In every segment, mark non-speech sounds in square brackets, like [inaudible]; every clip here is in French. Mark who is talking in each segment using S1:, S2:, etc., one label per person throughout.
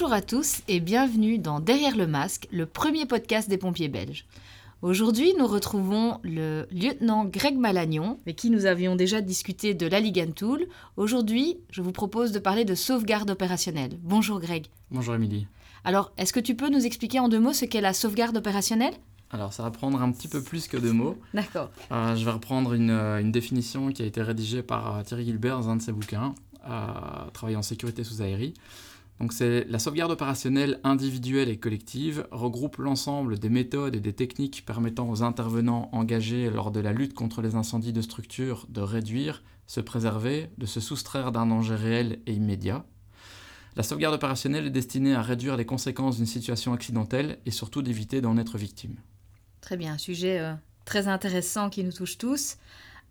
S1: Bonjour à tous et bienvenue dans Derrière le masque, le premier podcast des pompiers belges. Aujourd'hui, nous retrouvons le lieutenant Greg Malagnon, avec qui nous avions déjà discuté de la Tool. Aujourd'hui, je vous propose de parler de sauvegarde opérationnelle. Bonjour Greg.
S2: Bonjour Émilie.
S1: Alors, est-ce que tu peux nous expliquer en deux mots ce qu'est la sauvegarde opérationnelle?
S2: Alors, ça va prendre un petit peu plus que deux mots.
S1: D'accord.
S2: Euh, je vais reprendre une, euh, une définition qui a été rédigée par euh, Thierry Gilbert dans un de ses bouquins, euh, travaillant en sécurité sous aérie. Donc c'est la sauvegarde opérationnelle individuelle et collective regroupe l'ensemble des méthodes et des techniques permettant aux intervenants engagés lors de la lutte contre les incendies de structure de réduire, se préserver, de se soustraire d'un danger réel et immédiat. La sauvegarde opérationnelle est destinée à réduire les conséquences d'une situation accidentelle et surtout d'éviter d'en être victime.
S1: Très bien, un sujet euh, très intéressant qui nous touche tous.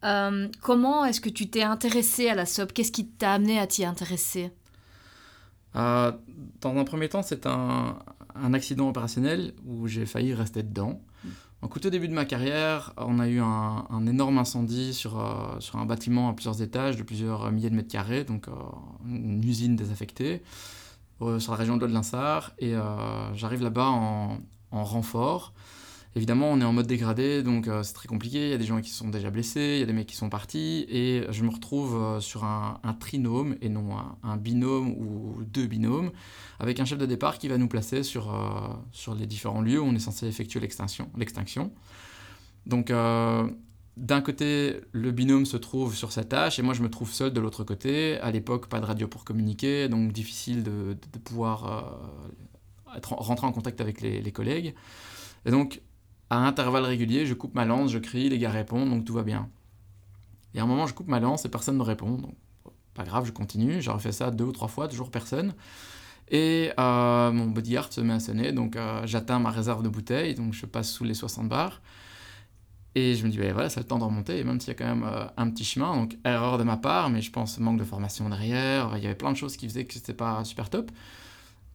S1: Euh, comment est-ce que tu t'es intéressé à la SOP Qu'est-ce qui t'a amené à t'y intéresser?
S2: Euh, dans un premier temps, c'est un, un accident opérationnel où j'ai failli rester dedans. Donc, au tout début de ma carrière, on a eu un, un énorme incendie sur, euh, sur un bâtiment à plusieurs étages de plusieurs milliers de mètres carrés, donc euh, une usine désaffectée, sur la région de l'Aude-Linsart. Et j'arrive là-bas en, en renfort. Évidemment, on est en mode dégradé, donc euh, c'est très compliqué. Il y a des gens qui sont déjà blessés, il y a des mecs qui sont partis, et je me retrouve euh, sur un, un trinôme et non un, binôme ou deux binômes, avec un chef de départ qui va nous placer sur, euh, sur les différents lieux où on est censé effectuer l'extinction. Donc, d'un côté, le binôme se trouve sur sa tâche, et moi je me trouve seul de l'autre côté. À l'époque, pas de radio pour communiquer, donc difficile de, de- pouvoir être, rentrer en contact avec les, les collègues. Et donc, à intervalles réguliers, je coupe ma lance, je crie, les gars répondent, donc tout va bien. Et à un moment, je coupe ma lance et personne ne répond. Donc, pas grave, je continue. J'ai refait ça deux ou trois fois, toujours personne. Et euh, mon bodyguard se met à sonner, donc euh, j'atteins ma réserve de bouteilles, donc je passe sous les 60 bars. Et je me dis, ben voilà, c'est le temps de remonter, et même s'il y a quand même euh, un petit chemin, donc erreur de ma part, mais je pense manque de formation derrière, il y avait plein de choses qui faisaient que c'était pas super top.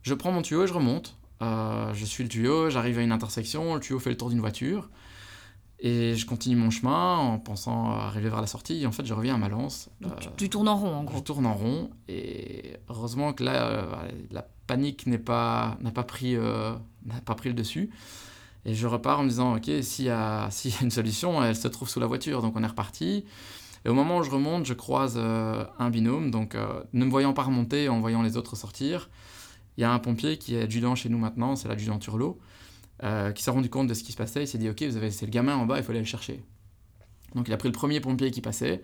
S2: Je prends mon tuyau et je remonte. Euh, je suis le tuyau, j'arrive à une intersection, le tuyau fait le tour d'une voiture. Et je continue mon chemin en pensant arriver vers la sortie. Et en fait, je reviens à ma lance.
S1: Donc,
S2: Euh,
S1: tu tournes en rond, en
S2: je
S1: gros.
S2: tourne en rond. Et heureusement que là, euh, la panique pas, n'a pas, pris, n'a pas pris le dessus. Et je repars en me disant, OK, s'il y, a, [laughs] y a une solution, elle se trouve sous la voiture. Donc on est reparti. Et au moment où je remonte, je croise un binôme. Donc ne me voyant pas remonter, en voyant les autres sortir, il y a un pompier qui est adjudant chez nous maintenant, c'est l'adjudant Turlot, euh, qui s'est rendu compte de ce qui se passait. Il s'est dit, OK, vous avez laissé le gamin en bas, il faut aller le chercher. Donc il a pris le premier pompier qui passait,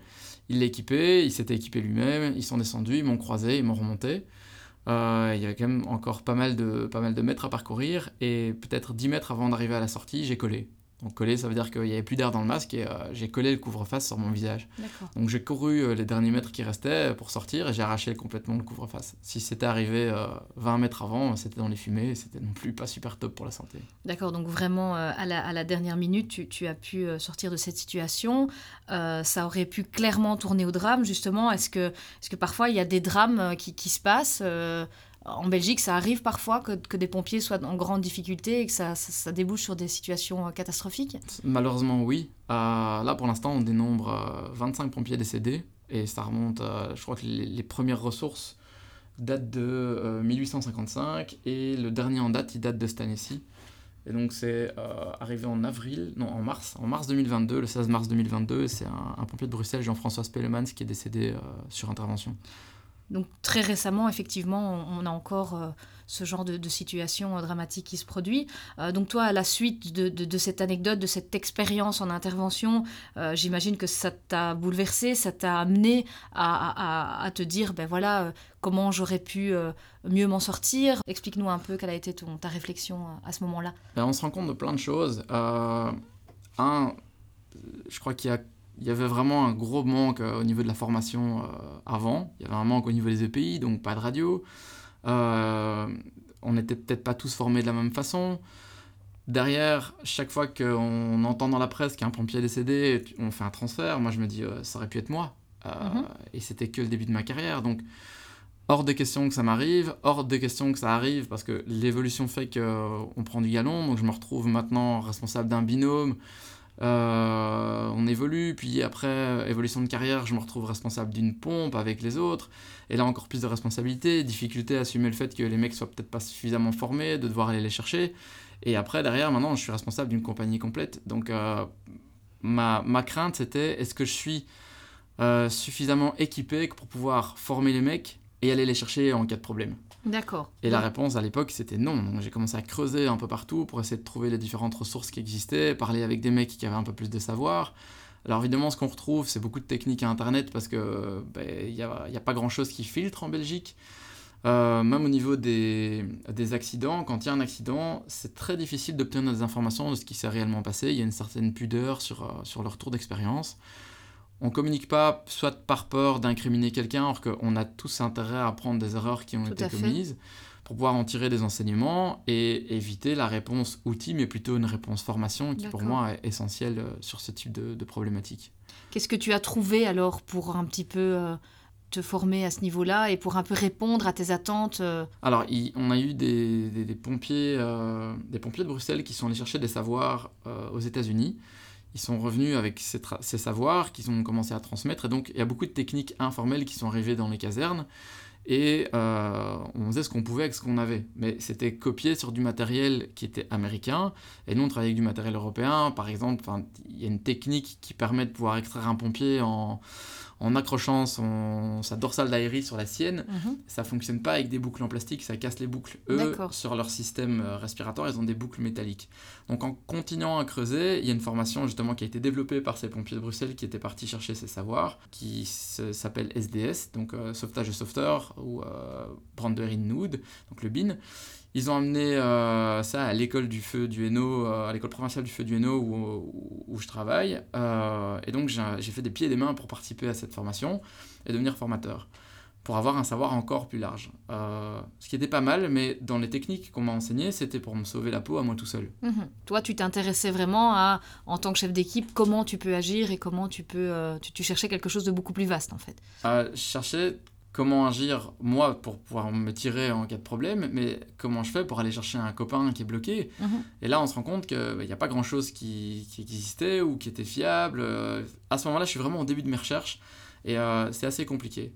S2: il l'a équipé, il s'était équipé lui-même, ils sont descendus, ils m'ont croisé, ils m'ont remonté. Euh, il y avait quand même encore pas mal, de, pas mal de mètres à parcourir, et peut-être 10 mètres avant d'arriver à la sortie, j'ai collé. Donc coller, ça veut dire qu'il n'y avait plus d'air dans le masque, et euh, j'ai collé le couvre-face sur mon visage. Donc j'ai couru euh, les derniers mètres qui restaient pour sortir, et j'ai arraché complètement le couvre-face. Si c'était arrivé euh, 20 mètres avant, c'était dans les fumées, et c'était non plus pas super top pour la santé.
S1: D'accord, donc vraiment, euh, à, la, à la dernière minute, tu, tu as pu euh, sortir de cette situation. Euh, ça aurait pu clairement tourner au drame, justement. Est-ce que, est que parfois, il y a des drames euh, qui, qui se passent euh, En Belgique, ça arrive parfois que, des pompiers soient en grande difficulté et que ça, débouche sur des situations euh, catastrophiques
S2: Malheureusement, oui. Euh, là, pour l'instant, on dénombre euh, 25 pompiers décédés. Et ça remonte, euh, je crois que les, premières ressources datent de euh, 1855. Et le dernier en date, il date de cette année-ci. Et donc, c'est euh, arrivé en avril, non, en mars, en mars 2022, le 16 mars 2022. et C'est un, pompier de Bruxelles, Jean-François Spellemans, qui est décédé euh, sur intervention.
S1: Donc très récemment, effectivement, on, a encore euh, ce genre de, situation euh, dramatique qui se produit. Euh, donc toi, à la suite de, cette anecdote, de cette expérience en intervention, j'imagine que ça t'a bouleversé, ça t'a amené à, te dire, ben voilà, comment j'aurais pu mieux m'en sortir. Explique-nous un peu quelle a été ton, ta réflexion à ce moment-là.
S2: Ben, on se rend compte de plein de choses. Un, je crois qu'il y, a- il y avait vraiment un gros manque euh, au niveau de la formation euh, avant. Il y avait un manque au niveau des EPI, donc pas de radio. Euh, on n'était peut-être pas tous formés de la même façon. Derrière, chaque fois qu'on entend dans la presse qu'un pompier est décédé, on fait un transfert. Moi, je me dis, euh, ça aurait pu être moi. Euh,
S1: Mhm.
S2: Et c'était que le début de ma carrière. Donc, hors de question que ça m'arrive, hors de question que ça arrive, parce que l'évolution fait qu'on prend du galon. Donc, je me retrouve maintenant responsable d'un binôme. On évolue, puis après, évolution de carrière, je me retrouve responsable d'une pompe avec les autres. Et là, encore plus de responsabilités, difficulté à assumer le fait que les mecs soient peut-être pas suffisamment formés, de devoir aller les chercher. Et après, derrière, maintenant, je suis responsable d'une compagnie complète. Donc, ma, ma crainte, c'était est-ce que je suis suffisamment équipé pour pouvoir former les mecs et aller les chercher en cas de problème?
S1: D'accord.
S2: Et la réponse à l'époque, c'était non. Donc j'ai commencé à creuser un peu partout pour essayer de trouver les différentes ressources qui existaient, parler avec des mecs qui avaient un peu plus de savoir. Alors évidemment, ce qu'on retrouve, c'est beaucoup de techniques à Internet parce que il ben, n'y a, y a, pas grand-chose qui filtre en Belgique. Euh, même au niveau des, des accidents, quand il y a un accident, c'est très difficile d'obtenir des informations de ce qui s'est réellement passé. Il y a une certaine pudeur sur, euh, sur le retour d'expérience on communique pas soit par peur d'incriminer quelqu'un, alors qu'on a tous intérêt à apprendre des erreurs qui ont été commises pour pouvoir en tirer des enseignements et éviter la réponse outil, mais plutôt une réponse formation qui pour moi est essentielle euh, sur ce type de, problématique.
S1: Qu'est-ce que tu as trouvé alors pour un petit peu euh, te former à ce niveau-là et pour un peu répondre à tes attentes euh?
S2: Alors, on a eu des, pompiers, des pompiers de Bruxelles qui sont allés chercher des savoirs aux États-Unis ils sont revenus avec ces, savoirs qu'ils ont commencé à transmettre. Et donc, il y a beaucoup de techniques informelles qui sont arrivées dans les casernes. Et euh, on faisait ce qu'on pouvait avec ce qu'on avait. Mais c'était copié sur du matériel qui était américain. Et nous, on travaillait avec du matériel européen. Par exemple, il y a une technique qui permet de pouvoir extraire un pompier en, en accrochant son, sa dorsale d'aérie sur la sienne, mhm. ça fonctionne pas avec des boucles en plastique, ça casse les boucles. Eux, sur leur système euh, respiratoire, ils ont des boucles métalliques. Donc en continuant à creuser, il y a une formation justement qui a été développée par ces pompiers de Bruxelles qui étaient partis chercher ces savoirs, qui s'appelle SDS, donc euh, sauvetage de sauveteur ou euh, Brandering Nood, donc le BIN. Ils ont amené euh, ça à l'école du feu du Hainaut, euh, à l'école provinciale du feu du Hainaut où, où, je travaille. Euh, et donc j'ai fait des pieds et des mains pour participer à cette formation et devenir formateur, pour avoir un savoir encore plus large. ce qui était pas mal, mais dans les techniques qu'on m'a enseignées, c'était pour me sauver la peau à moi tout seul.
S1: Mhm. Toi, tu t'intéressais vraiment à, en tant que chef d'équipe, comment tu peux agir et comment tu peux... Tu, tu, cherchais quelque chose de beaucoup plus vaste en fait.
S2: je cherchais comment agir moi pour pouvoir me tirer en cas de problème, mais comment je fais pour aller chercher un copain qui est bloqué? Mhm. Et là, on se rend compte qu'il n'y bah, a pas grand-chose qui, existait ou qui était fiable. Euh, à ce moment-là, je suis vraiment au début de mes recherches et euh, c'est assez compliqué.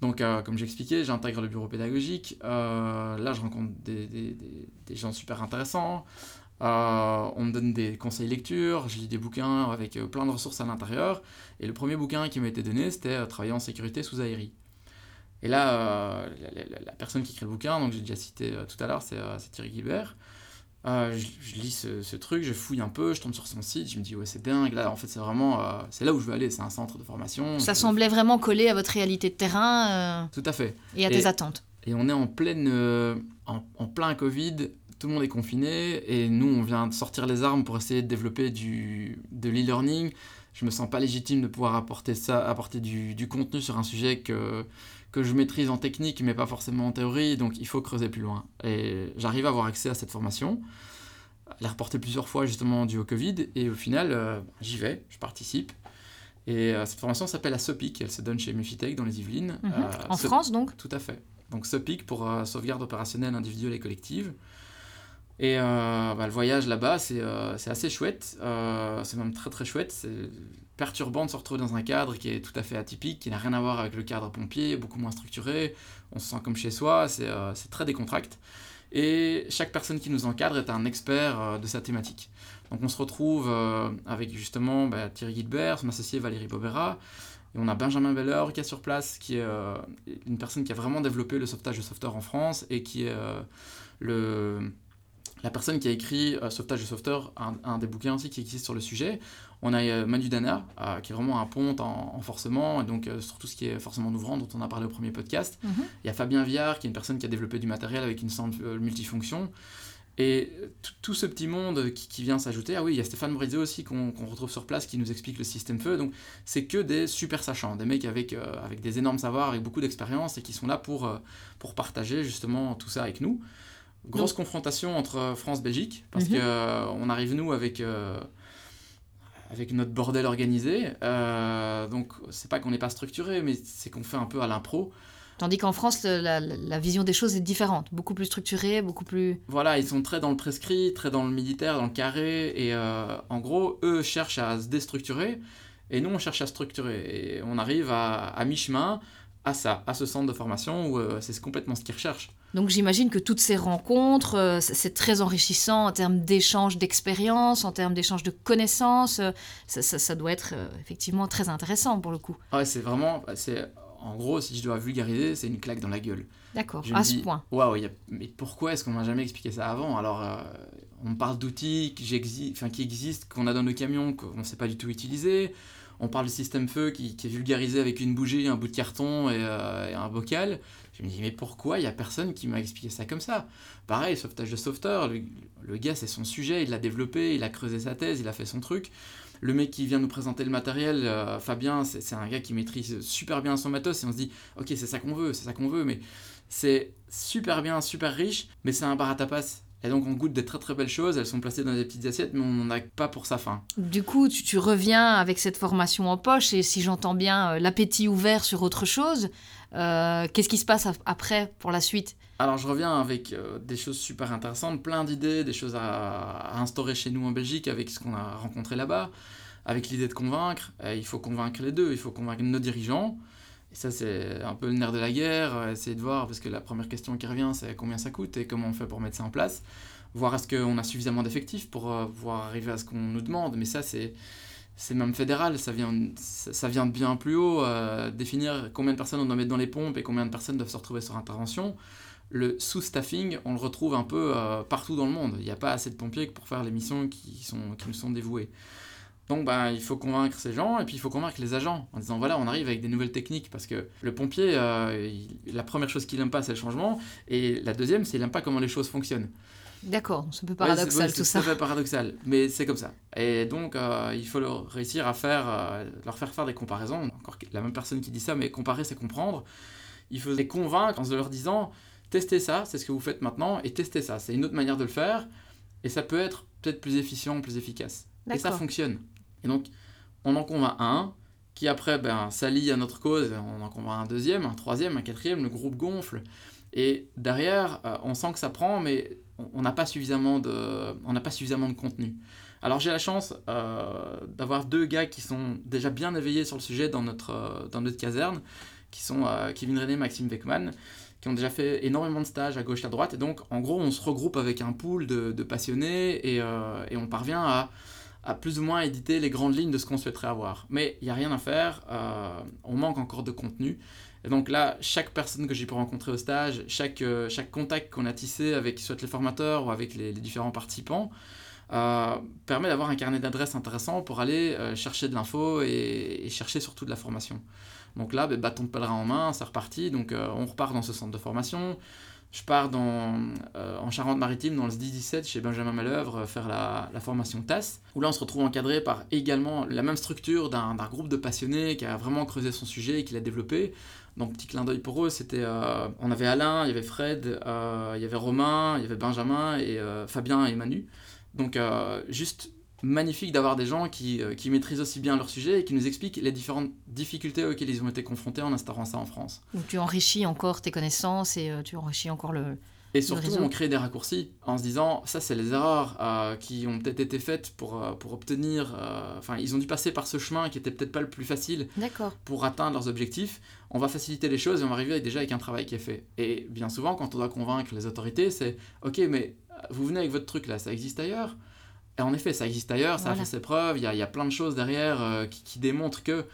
S2: Donc, euh, comme j'expliquais, j'intègre le bureau pédagogique. là, je rencontre des, des, des, gens super intéressants. on me donne des conseils lecture, je lis des bouquins avec plein de ressources à l'intérieur. Et le premier bouquin qui m'a été donné, c'était Travailler en sécurité sous aérie. Et là, euh, la, personne qui écrit le bouquin, donc j'ai déjà cité euh, tout à l'heure, c'est euh, Thierry Gilbert. Je, lis ce, truc, je fouille un peu, je tombe sur son site, je me dis ouais c'est dingue, là en fait c'est vraiment, c'est là où je veux aller, c'est un centre de formation.
S1: Ça semblait vraiment coller à votre réalité de terrain.
S2: Tout à fait.
S1: Et à tes attentes.
S2: Et on est en pleine, en, plein Covid, tout le monde est confiné, et nous on vient de sortir les armes pour essayer de développer du, de l'e-learning. Je me sens pas légitime de pouvoir apporter ça, apporter du, du contenu sur un sujet que que je maîtrise en technique, mais pas forcément en théorie, donc il faut creuser plus loin. Et j'arrive à avoir accès à cette formation, à la reporter plusieurs fois justement dû au Covid, et au final, euh, j'y vais, je participe. Et euh, cette formation s'appelle la SOPIC, elle se donne chez Mufitech dans les Yvelines.
S1: Mhm. Euh, en France donc
S2: Tout à fait. Donc SOPIC pour sauvegarde opérationnelle individuelle et collective. Et bah, le voyage là-bas, c'est assez chouette. c'est même très très chouette. Perturbant de se retrouver dans un cadre qui est tout à fait atypique, qui n'a rien à voir avec le cadre pompier, beaucoup moins structuré, on se sent comme chez soi, c'est euh, très décontracté. Et chaque personne qui nous encadre est un expert euh, de sa thématique. Donc on se retrouve euh, avec justement bah, Thierry Guilbert, son associé Valérie Bobera, et on a Benjamin Beller qui est sur place, qui est une personne qui a vraiment développé le sauvetage de software en France et qui est le la personne qui a écrit Sauvetage de Software, un, un, des bouquins aussi qui existe sur le sujet. On a euh, Manu Dana, euh, qui est vraiment un pont en, forcement, et donc euh, sur tout ce qui est forcément ouvrant, dont on a parlé au premier podcast. Mhm. Il y a Fabien Viard, qui est une personne qui a développé du matériel avec une centre multifonction. Et tout ce petit monde qui, vient s'ajouter, ah oui, il y a Stéphane Morizet aussi qu'on retrouve sur place qui nous explique le système feu. Donc c'est que des super sachants, des mecs avec, avec des énormes savoirs, avec beaucoup d'expérience et qui sont là pour, pour partager justement tout ça avec nous. Grosse confrontation entre France-Belgique, parce mhm. que qu'on arrive nous avec avec notre bordel organisé. Euh, donc, c'est pas qu'on n'est pas structuré, mais c'est qu'on fait un peu à l'impro.
S1: Tandis qu'en France, la, vision des choses est différente, beaucoup plus structurée, beaucoup plus...
S2: Voilà, ils sont très dans le prescrit, très dans le militaire, dans le carré, et euh, en gros, eux cherchent à se déstructurer, et nous, on cherche à structurer. Et on arrive à, mi-chemin à ça, à ce centre de formation où euh, c'est complètement ce qu'ils recherchent.
S1: Donc j'imagine que toutes ces rencontres, euh, c'est très enrichissant en termes d'échange d'expériences, en termes d'échange de connaissances. ça, ça, doit être effectivement très intéressant pour le coup.
S2: Ouais, c'est vraiment, c'est en gros, si je dois vulgariser, c'est une claque dans la gueule.
S1: D'accord, à ce point.
S2: Waouh, mais pourquoi est-ce qu'on m'a jamais expliqué ça avant? Alors, euh, on parle d'outils qui, existent, qu'on a dans nos camions, qu'on ne sait pas du tout utiliser. On parle du système feu qui, est vulgarisé avec une bougie, un bout de carton et, euh, un bocal. Je me dis, mais pourquoi il n'y a personne qui m'a expliqué ça comme ça? Pareil, sauvetage de sauveteur, le, gars, c'est son sujet, il l'a développé, il a creusé sa thèse, il a fait son truc. Le mec qui vient nous présenter le matériel, euh, Fabien, c'est un gars qui maîtrise super bien son matos et on se dit, ok, c'est ça qu'on veut, c'est ça qu'on veut, mais c'est super bien, super riche, mais c'est un bar à tapas. Et donc on goûte des très très belles choses, elles sont placées dans des petites assiettes, mais on n'en a pas pour sa faim.
S1: Du coup, tu, reviens avec cette formation en poche, et si j'entends bien euh, l'appétit ouvert sur autre chose, euh, qu'est-ce qui se passe après pour la suite?
S2: Alors je reviens avec euh, des choses super intéressantes, plein d'idées, des choses à, instaurer chez nous en Belgique avec ce qu'on a rencontré là-bas, avec l'idée de convaincre. il faut convaincre les deux, il faut convaincre nos dirigeants. Et ça c'est un peu le nerf de la guerre, euh, essayer de voir, parce que la première question qui revient c'est combien ça coûte et comment on fait pour mettre ça en place. Voir est-ce qu'on a suffisamment d'effectifs pour euh, pouvoir arriver à ce qu'on nous demande. Mais ça c'est c'est même fédéral, ça vient, ça vient de bien plus haut, définir combien de personnes on doit mettre dans les pompes et combien de personnes doivent se retrouver sur intervention le sous-staffing, on le retrouve un peu euh, partout dans le monde. Il n'y a pas assez de pompiers pour faire les missions qui, sont, qui nous sont dévouées. Donc bah, il faut convaincre ces gens et puis il faut convaincre les agents en disant voilà on arrive avec des nouvelles techniques parce que le pompier euh, la première chose qu'il n'aime pas c'est le changement et la deuxième c'est qu'il n'aime pas comment les choses fonctionnent.
S1: D'accord, c'est un peu paradoxal tout ça.
S2: C'est un peu paradoxal, mais c'est comme ça. Et donc euh, il faut leur réussir à faire, leur faire faire des comparaisons. Encore la même personne qui dit ça, mais comparer c'est comprendre. Il faut les convaincre en leur disant testez ça, c'est ce que vous faites maintenant, et testez ça. C'est une autre manière de le faire, et ça peut être peut-être plus efficient, plus efficace. Et ça fonctionne. Et donc, on en convainc un, qui après ben, s'allie à notre cause, on en convainc un deuxième, un troisième, un quatrième, le groupe gonfle. Et derrière, euh, on sent que ça prend, mais on n'a pas, suffisamment de, pas suffisamment de contenu. Alors j'ai la chance euh, d'avoir deux gars qui sont déjà bien éveillés sur le sujet dans notre, euh, dans notre caserne, qui sont Kevin René et Maxime Beckman qui ont déjà fait énormément de stages à gauche et à droite. Et donc, en gros, on se regroupe avec un pool de, passionnés et, et, on parvient à, à, plus ou moins éditer les grandes lignes de ce qu'on souhaiterait avoir. Mais il n'y a rien à faire, euh, on manque encore de contenu. Et donc là, chaque personne que j'ai pu rencontrer au stage, chaque, euh, chaque contact qu'on a tissé avec soit les formateurs ou avec les, différents participants, permet d'avoir un carnet d'adresses intéressant pour aller chercher de l'info et, chercher surtout de la formation. Donc là, ben, bâton de pèlerin en main, c'est reparti. Donc euh, on repart dans ce centre de formation. Je pars euh, en Charente-Maritime, dans le 10-17, chez Benjamin Malœuvre, euh, faire la, formation TAS, où là on se retrouve encadré par également la même structure d'un groupe de passionnés qui a vraiment creusé son sujet et qui l'a développé. Donc petit clin d'œil pour eux, c'était, on avait Alain, il y avait Fred, il y avait Romain, il y avait Benjamin et Fabien et Manu. Donc juste magnifique d'avoir des gens qui, euh, qui, maîtrisent aussi bien leur sujet et qui nous expliquent les différentes difficultés auxquelles ils ont été confrontés en instaurant ça en France.
S1: Donc tu enrichis encore tes connaissances et euh, tu enrichis encore le...
S2: Et surtout, on crée des raccourcis en se disant, ça c'est les erreurs euh, qui ont peut-être été faites pour, pour obtenir... Enfin, ils ont dû passer par ce chemin qui était peut-être pas le plus facile pour atteindre leurs objectifs. On va faciliter les choses et on va arriver déjà avec un travail qui est fait. Et bien souvent, quand on doit convaincre les autorités, c'est, ok, mais vous venez avec votre truc là, ça existe ailleurs et en effet, ça existe ailleurs, ça a fait ses preuves, il y a, y a, plein de choses derrière euh, qui, qui, démontrent que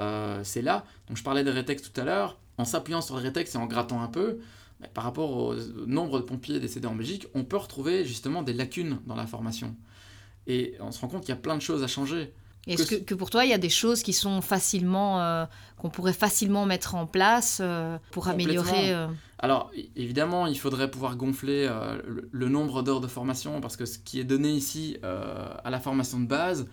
S2: euh, c'est là. Donc je parlais des rétextes tout à l'heure, en s'appuyant sur les rétextes et en grattant un peu, par rapport au nombre de pompiers décédés en Belgique, on peut retrouver justement des lacunes dans la formation. Et on se rend compte qu'il y a plein de choses à changer.
S1: Est-ce que, pour toi, il y a des choses qui sont facilement, euh, qu'on pourrait facilement mettre en place pour améliorer
S2: alors, évidemment, il faudrait pouvoir gonfler euh, le, nombre d'heures de formation, parce que ce qui est donné ici euh, à la formation de base,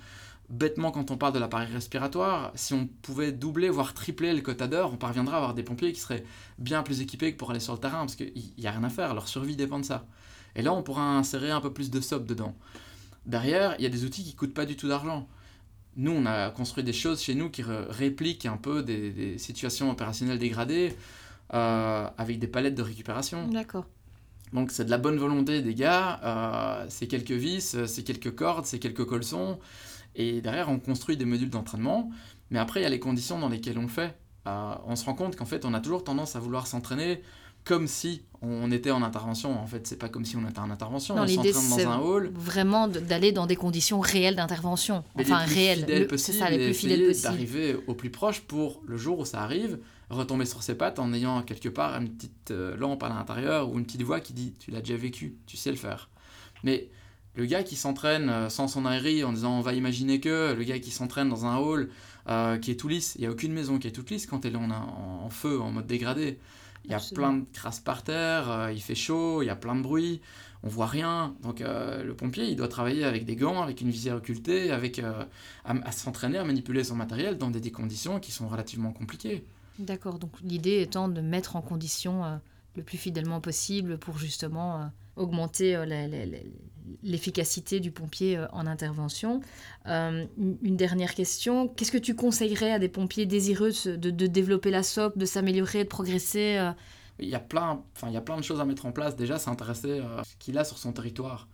S2: bêtement, quand on parle de l'appareil respiratoire, si on pouvait doubler, voire tripler le quota d'heures, on parviendrait à avoir des pompiers qui seraient bien plus équipés que pour aller sur le terrain, parce qu'il n'y a rien à faire, leur survie dépend de ça. Et là, on pourra insérer un peu plus de SOP dedans. Derrière, il y a des outils qui coûtent pas du tout d'argent. Nous, on a construit des choses chez nous qui répliquent un peu des situations opérationnelles dégradées. avec des palettes de récupération.
S1: D'accord.
S2: Donc c'est de la bonne volonté des gars, c'est quelques vis, c'est quelques cordes, c'est quelques colsons. Et derrière, on construit des modules d'entraînement. Mais après, il y a les conditions dans lesquelles on le fait. on se rend compte qu'en fait, on a toujours tendance à vouloir s'entraîner comme si on était en intervention. En fait, c'est pas comme si on était en intervention. on s'entraîne dans un hall.
S1: Vraiment d'aller dans des conditions réelles d'intervention. Enfin, réelles.
S2: C'est ça, les plus fidèles possibles. D'arriver au plus proche pour le jour où ça arrive, retomber sur ses pattes en ayant quelque part une petite euh, lampe à l'intérieur ou une petite voix qui dit Tu l'as déjà vécu, tu sais le faire. Mais le gars qui s'entraîne euh, sans son aérie en disant on va imaginer que, le gars qui s'entraîne dans un hall euh, qui est tout lisse, il n'y a aucune maison qui est toute lisse quand elle est en, en feu, en mode dégradé. Il y a plein de crasses par terre, euh, il fait chaud, il y a plein de bruit, on voit rien. Donc euh, le pompier, il doit travailler avec des gants, avec une visière occultée, avec, euh, à, s'entraîner à manipuler son matériel dans des, conditions qui sont relativement compliquées.
S1: D'accord, donc l'idée étant de mettre en condition le plus fidèlement possible pour justement augmenter l'efficacité du pompier en intervention. une dernière question, qu'est-ce que tu conseillerais à des pompiers désireux de, développer la SOP, de s'améliorer, de progresser
S2: il y, a plein, enfin, il y a plein de choses à mettre en place. Déjà, s'intéresser à ce qu'il a sur son territoire.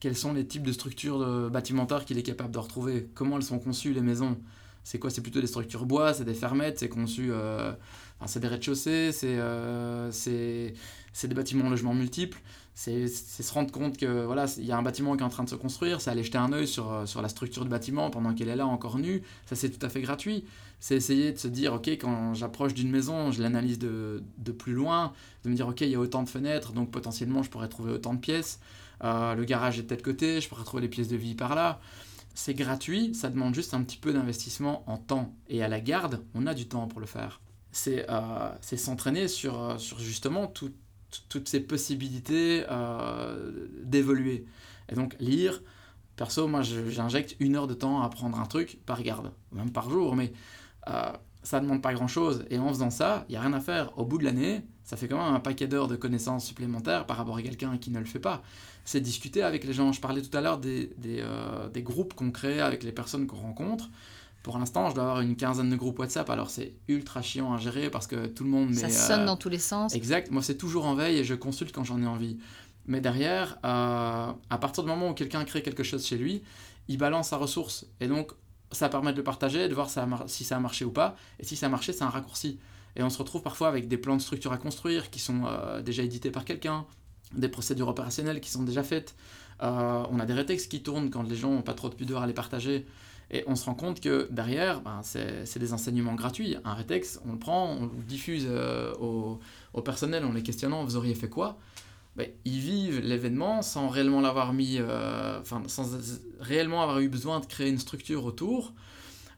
S2: quels sont les types de structures bâtimentaires qu'il est capable de retrouver? Comment elles sont conçues, les maisons? C'est quoi C'est plutôt des structures bois, c'est des fermettes, c'est conçu... c'est des rez-de-chaussée, c'est c'est des bâtiments en multiples, c'est se rendre compte que voilà, il y a un bâtiment qui est en train de se construire, c'est aller jeter un œil sur, euh, sur la structure du bâtiment pendant qu'elle est là encore nue, ça c'est tout à fait gratuit. C'est essayer de se dire, ok, quand j'approche d'une maison, je l'analyse de, de, plus loin, de me dire, ok, il y a autant de fenêtres, donc potentiellement je pourrais trouver autant de pièces, euh, le garage est de tel côté, je pourrais trouver les pièces de vie par là. C'est gratuit, ça demande juste un petit peu d'investissement en temps. Et à la garde, on a du temps pour le faire. C'est euh, s'entraîner sur, sur justement tout, toutes ces possibilités euh, d'évoluer. Et donc lire, perso, moi j'injecte une heure de temps à apprendre un truc par garde, même par jour, mais euh, ça demande pas grand chose. Et en faisant ça, il n'y a rien à faire. Au bout de l'année, ça fait quand même un paquet d'heures de connaissances supplémentaires par rapport à quelqu'un qui ne le fait pas. C'est discuter avec les gens. Je parlais tout à l'heure des, des, euh, des groupes qu'on crée avec les personnes qu'on rencontre. Pour l'instant, je dois avoir une quinzaine de groupes WhatsApp, alors c'est ultra chiant à gérer parce que tout le monde...
S1: Ça sonne euh, dans tous les sens.
S2: Exact, moi c'est toujours en veille et je consulte quand j'en ai envie. Mais derrière, euh, à partir du moment où quelqu'un crée quelque chose chez lui, il balance sa ressource. Et donc, ça permet de le partager, de voir si ça a marché ou pas. Et si ça a marché, c'est un raccourci. Et on se retrouve parfois avec des plans de structure à construire qui sont euh, déjà édités par quelqu'un, des procédures opérationnelles qui sont déjà faites. on a des rétextes qui tournent quand les gens n'ont pas trop de pudeur à les partager. Et on se rend compte que derrière, ben, c'est des enseignements gratuits. Un rétex, on le prend, on le diffuse euh, au, personnel en les questionnant, vous auriez fait quoi? Ben, Ils vivent l'événement sans réellement l'avoir mis, euh, enfin, sans réellement avoir eu besoin de créer une structure autour,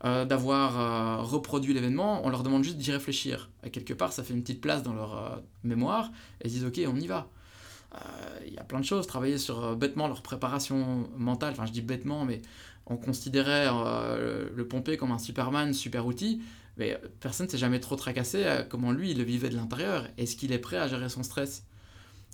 S2: euh, d'avoir reproduit l'événement. On leur demande juste d'y réfléchir. Et quelque part, ça fait une petite place dans leur mémoire. Et ils disent, ok, on y va. Il y a plein de choses, travailler sur bêtement leur préparation mentale, enfin je dis bêtement, mais on considérait euh, le pompier comme un Superman, super outil, mais personne ne s'est jamais trop tracassé à comment lui il le vivait de l'intérieur. Est-ce qu'il est prêt à gérer son stress?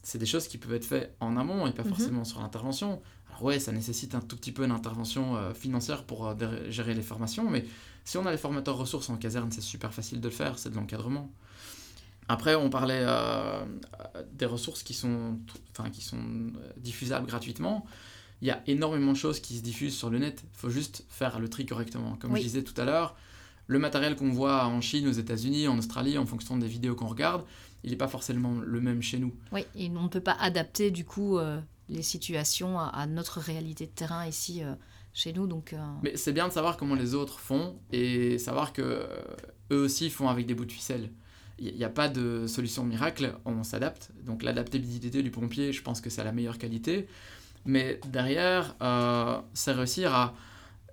S2: C'est des choses qui peuvent être faites en amont et pas mhm. forcément sur l'intervention. Alors ouais, ça nécessite un tout petit peu d'intervention euh, financière pour euh, gérer les formations, mais si on a les formateurs ressources en caserne, c'est super facile de le faire, c'est de l'encadrement. Après, on parlait des ressources qui sont, enfin, qui sont diffusables gratuitement il y a énormément de choses qui se diffusent sur le net. Il faut juste faire le tri correctement. Comme je disais tout à l'heure, le matériel qu'on voit en Chine, aux États-Unis, en Australie, en fonction des vidéos qu'on regarde, il n'est pas forcément le même chez nous.
S1: Oui, et on ne peut pas adapter du coup euh, les situations à, notre réalité de terrain ici euh, chez nous. Donc, euh,
S2: Mais c'est bien de savoir comment les autres font et savoir que eux aussi font avec des bouts de ficelle. Il n'y a pas de solution miracle, on s'adapte. Donc l'adaptabilité du pompier, je pense que c'est la meilleure qualité. Mais derrière, euh, c'est réussir à,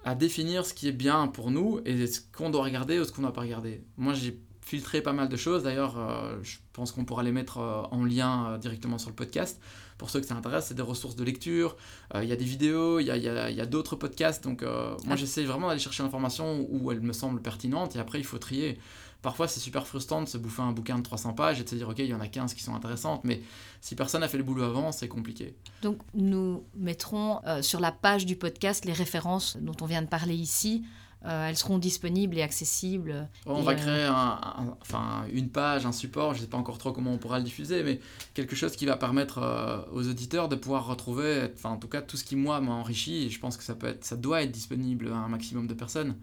S2: à, définir ce qui est bien pour nous et ce qu'on doit regarder ou ce qu'on ne doit pas regarder. Moi, j'ai filtré pas mal de choses. D'ailleurs, euh, je pense qu'on pourra les mettre euh, en lien directement sur le podcast. Pour ceux que ça intéresse, c'est des ressources de lecture. Il y a des vidéos, il y a, y a, y a d'autres podcasts. Donc, moi, ah. j'essaie vraiment d'aller chercher l'information où elle me semble pertinente et après, il faut trier. Parfois, c'est super frustrant de se bouffer un bouquin de 300 pages et de se dire, OK, il y en a 15 qui sont intéressantes, mais si personne n'a fait le boulot avant, c'est compliqué.
S1: Donc, nous mettrons euh, sur la page du podcast les références dont on vient de parler ici. Euh, elles seront disponibles et accessibles.
S2: On
S1: Et,
S2: va
S1: euh,
S2: créer un- un- enfin, une page, un support, je ne sais pas encore trop comment on pourra le diffuser, mais quelque chose qui va permettre euh, aux auditeurs de pouvoir retrouver, enfin en tout cas tout ce qui moi m'a enrichi, et je pense que ça, peut être, ça doit être disponible à un maximum de personnes.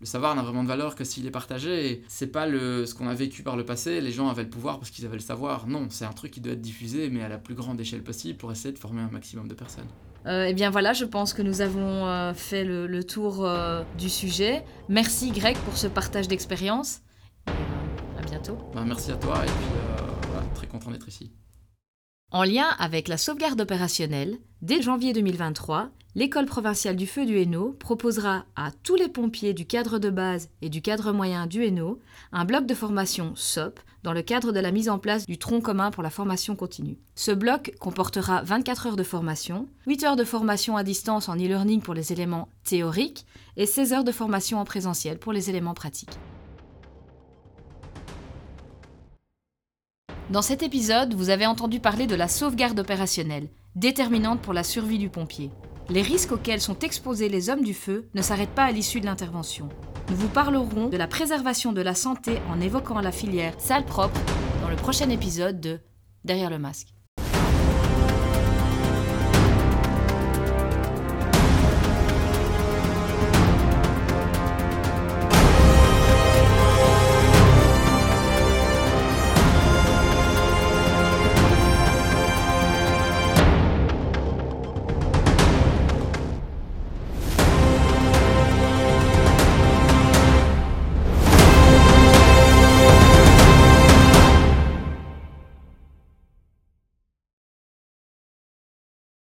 S2: Le savoir n'a vraiment de valeur que s'il est partagé, c'est pas le, ce qu'on a vécu par le passé, les gens avaient le pouvoir parce qu'ils avaient le savoir, non, c'est un truc qui doit être diffusé, mais à la plus grande échelle possible pour essayer de former un maximum de personnes.
S1: Euh, eh bien voilà, je pense que nous avons euh, fait le, tour euh, du sujet. Merci Greg pour ce partage d'expérience. À bientôt.
S2: Ben, merci à toi, et puis très content d'être ici.
S1: En lien avec la sauvegarde opérationnelle, dès janvier 2023, l'École provinciale du feu du Hainaut proposera à tous les pompiers du cadre de base et du cadre moyen du Hainaut un bloc de formation SOP dans le cadre de la mise en place du tronc commun pour la formation continue. Ce bloc comportera 24 heures de formation, 8 heures de formation à distance en e-learning pour les éléments théoriques et 16 heures de formation en présentiel pour les éléments pratiques. Dans cet épisode, vous avez entendu parler de la sauvegarde opérationnelle, déterminante pour la survie du pompier. Les risques auxquels sont exposés les hommes du feu ne s'arrêtent pas à l'issue de l'intervention. Nous vous parlerons de la préservation de la santé en évoquant la filière salle propre dans le prochain épisode de Derrière le masque.